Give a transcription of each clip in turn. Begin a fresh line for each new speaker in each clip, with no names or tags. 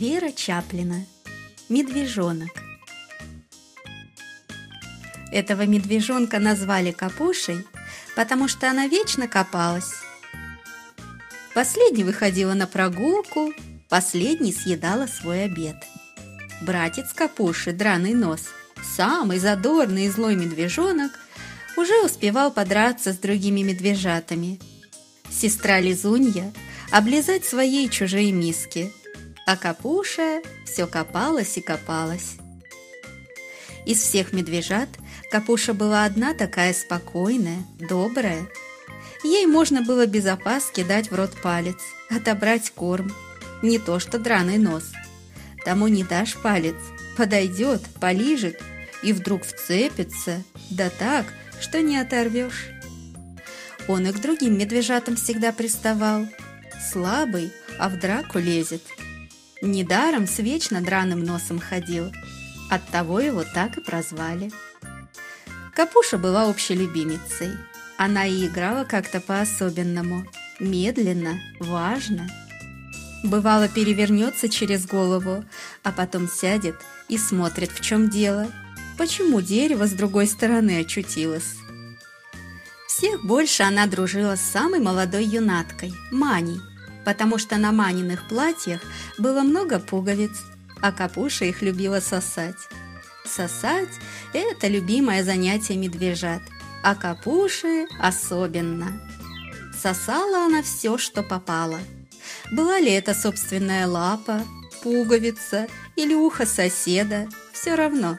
Вера Чаплина. Медвежонок. Этого медвежонка назвали Капушей, потому что она вечно копалась. Последний выходила на прогулку, последний съедала свой обед. Братец Капуши, драный нос, самый задорный и злой медвежонок, уже успевал подраться с другими медвежатами. Сестра Лизунья облизать свои и чужие миски – а Капуша все копалась и копалась. Из всех медвежат Капуша была одна такая спокойная, добрая. Ей можно было без опаски дать в рот палец, отобрать корм. Не то что драный нос. Тому не дашь палец, подойдет, полижет и вдруг вцепится, да так, что не оторвешь. Он и к другим медвежатам всегда приставал. Слабый, а в драку лезет – Недаром с вечно драным носом ходил. Оттого его так и прозвали. Капуша была общелюбимицей. Она и играла как-то по-особенному. Медленно, важно. Бывало, перевернется через голову, а потом сядет и смотрит, в чем дело. Почему дерево с другой стороны очутилось? Всех больше она дружила с самой молодой юнаткой, Маней, потому что на Маниных платьях было много пуговиц, а Капуша их любила сосать. Сосать – это любимое занятие медвежат, а Капуши особенно. Сосала она все, что попало. Была ли это собственная лапа, пуговица или ухо соседа, все равно.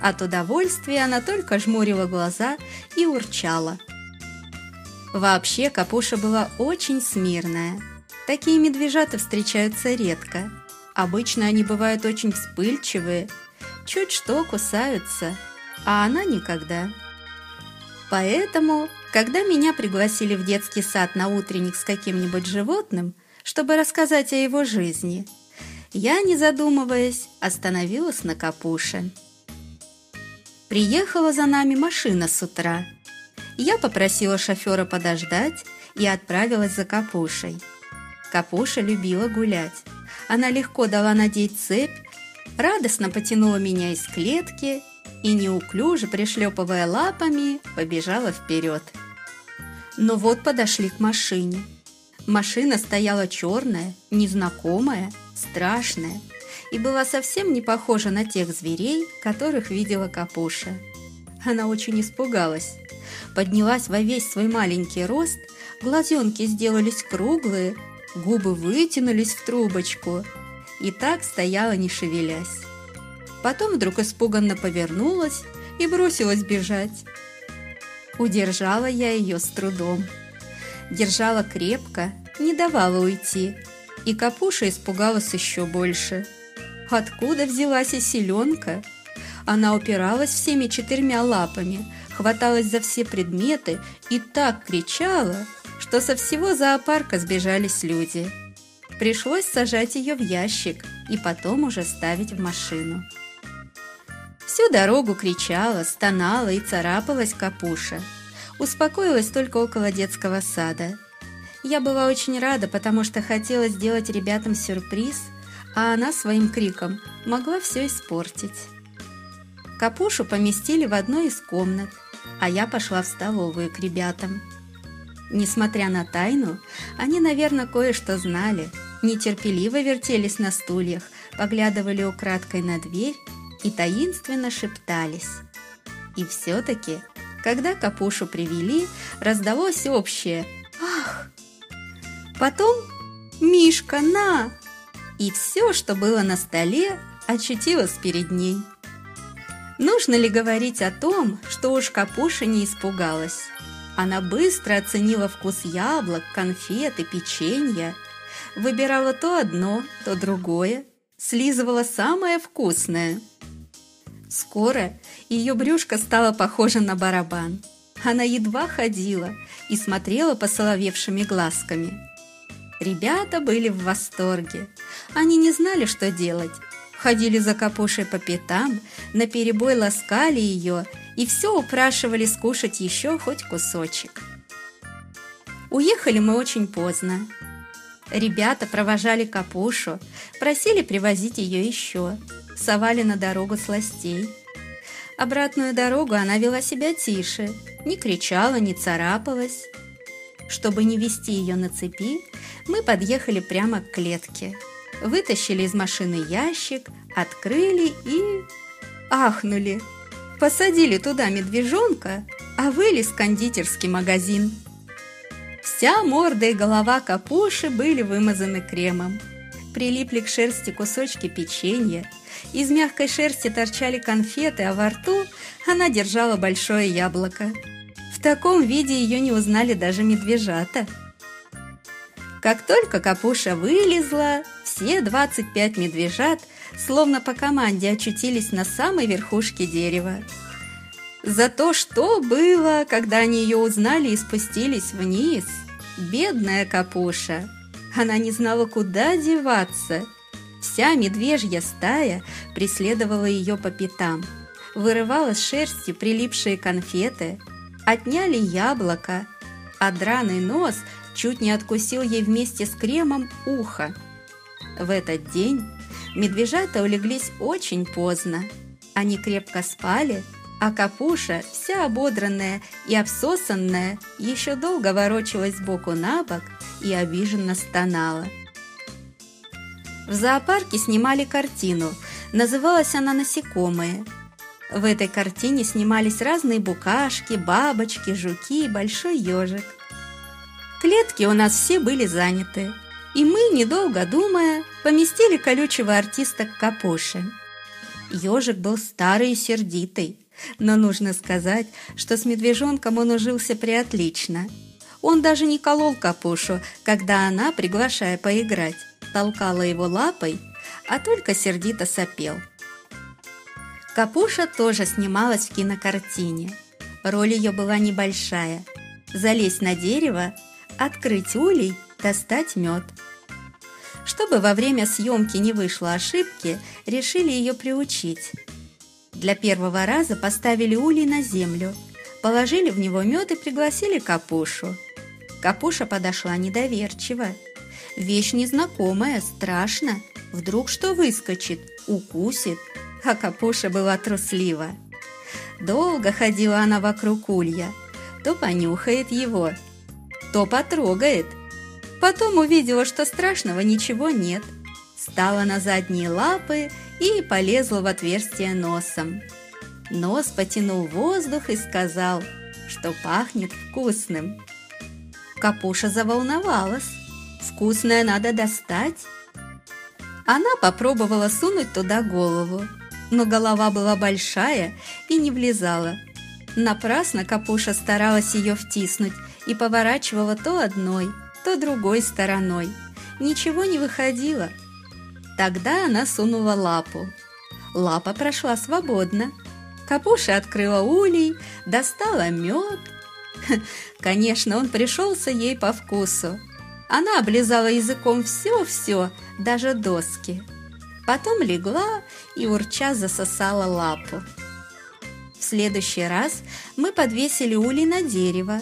От удовольствия она только жмурила глаза и урчала. Вообще Капуша была очень смирная – Такие медвежата встречаются редко. Обычно они бывают очень вспыльчивые, чуть что кусаются, а она никогда. Поэтому, когда меня пригласили в детский сад на утренник с каким-нибудь животным, чтобы рассказать о его жизни, я, не задумываясь, остановилась на капуше. Приехала за нами машина с утра. Я попросила шофера подождать и отправилась за капушей. Капуша любила гулять. Она легко дала надеть цепь, радостно потянула меня из клетки и, неуклюже пришлепывая лапами, побежала вперед. Но вот подошли к машине. Машина стояла черная, незнакомая, страшная и была совсем не похожа на тех зверей, которых видела Капуша. Она очень испугалась. Поднялась во весь свой маленький рост, глазенки сделались круглые, губы вытянулись в трубочку и так стояла, не шевелясь. Потом вдруг испуганно повернулась и бросилась бежать. Удержала я ее с трудом. Держала крепко, не давала уйти, и Капуша испугалась еще больше. Откуда взялась и селенка? Она упиралась всеми четырьмя лапами, хваталась за все предметы и так кричала, что со всего зоопарка сбежались люди. Пришлось сажать ее в ящик и потом уже ставить в машину. Всю дорогу кричала, стонала и царапалась капуша. Успокоилась только около детского сада. Я была очень рада, потому что хотела сделать ребятам сюрприз, а она своим криком могла все испортить. Капушу поместили в одной из комнат, а я пошла в столовую к ребятам. Несмотря на тайну, они, наверное, кое-что знали, нетерпеливо вертелись на стульях, поглядывали украдкой на дверь и таинственно шептались. И все-таки, когда Капушу привели, раздалось общее «Ах!». Потом «Мишка, на!» И все, что было на столе, очутилось перед ней. Нужно ли говорить о том, что уж Капуша не испугалась? Она быстро оценила вкус яблок, конфет и печенья, выбирала то одно, то другое, слизывала самое вкусное. Скоро ее брюшко стало похоже на барабан. Она едва ходила и смотрела посоловевшими глазками. Ребята были в восторге. Они не знали, что делать. Ходили за капушей по пятам, наперебой ласкали ее и все упрашивали скушать еще хоть кусочек. Уехали мы очень поздно. Ребята провожали Капушу, просили привозить ее еще, совали на дорогу сластей. Обратную дорогу она вела себя тише, не кричала, не царапалась. Чтобы не вести ее на цепи, мы подъехали прямо к клетке. Вытащили из машины ящик, открыли и... ахнули. Посадили туда медвежонка, а вылез кондитерский магазин. Вся морда и голова капуши были вымазаны кремом. Прилипли к шерсти кусочки печенья, из мягкой шерсти торчали конфеты, а во рту она держала большое яблоко. В таком виде ее не узнали даже медвежата. Как только Капуша вылезла, все 25 медвежат, словно по команде, очутились на самой верхушке дерева. За то, что было, когда они ее узнали и спустились вниз. Бедная Капуша! Она не знала, куда деваться. Вся медвежья стая преследовала ее по пятам. Вырывала с шерстью прилипшие конфеты, отняли яблоко, а драный нос чуть не откусил ей вместе с кремом ухо. В этот день медвежата улеглись очень поздно. Они крепко спали, а Капуша, вся ободранная и обсосанная, еще долго ворочалась сбоку на бок и обиженно стонала. В зоопарке снимали картину, называлась она «Насекомые». В этой картине снимались разные букашки, бабочки, жуки и большой ежик. Клетки у нас все были заняты, и мы, недолго думая, поместили колючего артиста к капуше. Ежик был старый и сердитый, но нужно сказать, что с медвежонком он ужился приотлично. Он даже не колол капушу, когда она, приглашая поиграть, толкала его лапой, а только сердито сопел. Капуша тоже снималась в кинокартине. Роль ее была небольшая. Залезть на дерево, открыть улей, достать мед. Чтобы во время съемки не вышло ошибки, решили ее приучить. Для первого раза поставили улей на землю, положили в него мед и пригласили Капушу. Капуша подошла недоверчиво. Вещь незнакомая, страшно. Вдруг что выскочит, укусит. А Капуша была труслива. Долго ходила она вокруг улья. То понюхает его, то потрогает. Потом увидела, что страшного ничего нет. Стала на задние лапы и полезла в отверстие носом. Нос потянул воздух и сказал, что пахнет вкусным. Капуша заволновалась. Вкусное надо достать. Она попробовала сунуть туда голову, но голова была большая и не влезала. Напрасно Капуша старалась ее втиснуть и поворачивала то одной, то другой стороной. Ничего не выходило. Тогда она сунула лапу. Лапа прошла свободно. Капуша открыла улей, достала мед. Конечно, он пришелся ей по вкусу. Она облизала языком все-все, даже доски. Потом легла и урча засосала лапу. В следующий раз мы подвесили улей на дерево.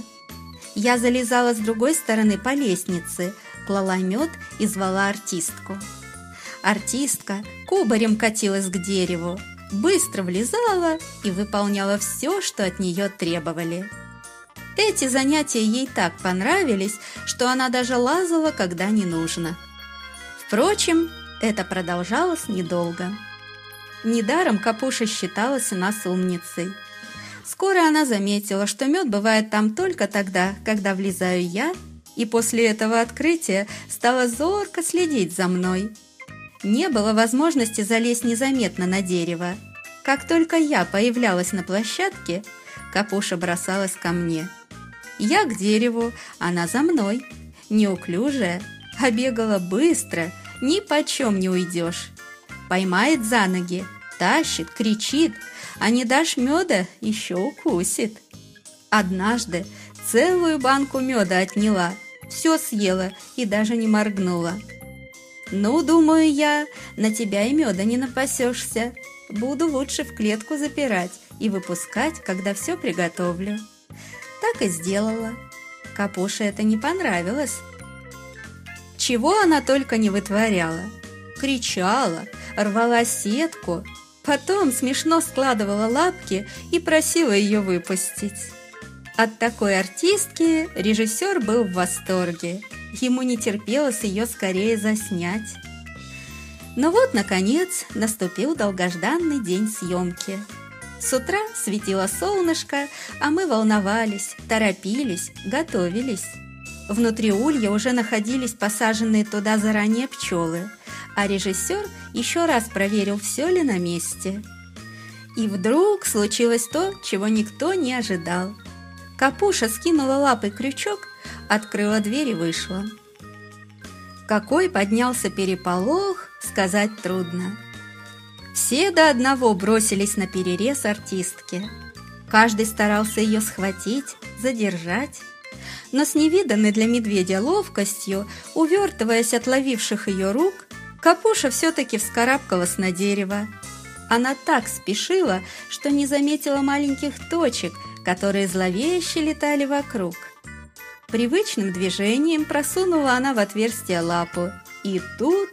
Я залезала с другой стороны по лестнице, клала мед и звала артистку. Артистка кубарем катилась к дереву, быстро влезала и выполняла все, что от нее требовали. Эти занятия ей так понравились, что она даже лазала, когда не нужно. Впрочем, это продолжалось недолго. Недаром Капуша считалась у нас умницей. Скоро она заметила, что мед бывает там только тогда, когда влезаю я, и после этого открытия стала зорко следить за мной – не было возможности залезть незаметно на дерево. Как только я появлялась на площадке, Капуша бросалась ко мне. Я к дереву, она за мной. Неуклюжая, а бегала быстро, ни почем не уйдешь. Поймает за ноги, тащит, кричит, а не дашь меда, еще укусит. Однажды целую банку меда отняла, все съела и даже не моргнула. «Ну, думаю я, на тебя и меда не напасешься. Буду лучше в клетку запирать и выпускать, когда все приготовлю». Так и сделала. Капуше это не понравилось. Чего она только не вытворяла. Кричала, рвала сетку, потом смешно складывала лапки и просила ее выпустить. От такой артистки режиссер был в восторге. Ему не терпелось ее скорее заснять. Но вот, наконец, наступил долгожданный день съемки. С утра светило солнышко, а мы волновались, торопились, готовились. Внутри улья уже находились посаженные туда заранее пчелы, а режиссер еще раз проверил, все ли на месте. И вдруг случилось то, чего никто не ожидал. Капуша скинула лапой крючок, открыла дверь и вышла. Какой поднялся переполох, сказать трудно. Все до одного бросились на перерез артистки. Каждый старался ее схватить, задержать. Но с невиданной для медведя ловкостью, увертываясь от ловивших ее рук, Капуша все-таки вскарабкалась на дерево. Она так спешила, что не заметила маленьких точек, которые зловеще летали вокруг. Привычным движением просунула она в отверстие лапу, и тут...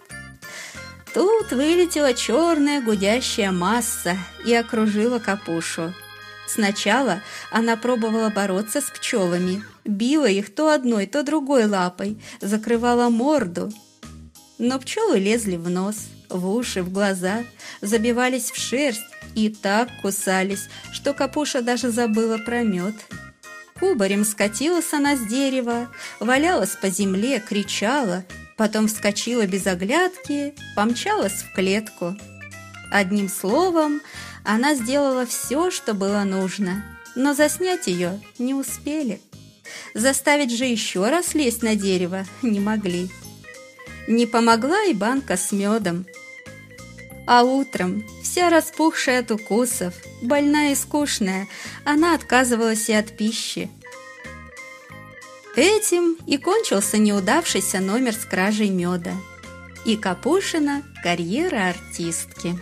Тут вылетела черная гудящая масса и окружила капушу. Сначала она пробовала бороться с пчелами, била их то одной, то другой лапой, закрывала морду. Но пчелы лезли в нос, в уши, в глаза, забивались в шерсть и так кусались, что капуша даже забыла про мед. Кубарем скатилась она с дерева, валялась по земле, кричала, потом вскочила без оглядки, помчалась в клетку. Одним словом, она сделала все, что было нужно, но заснять ее не успели. Заставить же еще раз лезть на дерево не могли. Не помогла и банка с медом. А утром, вся распухшая от укусов, больная и скучная, она отказывалась и от пищи. Этим и кончился неудавшийся номер с кражей меда. И Капушина карьера артистки.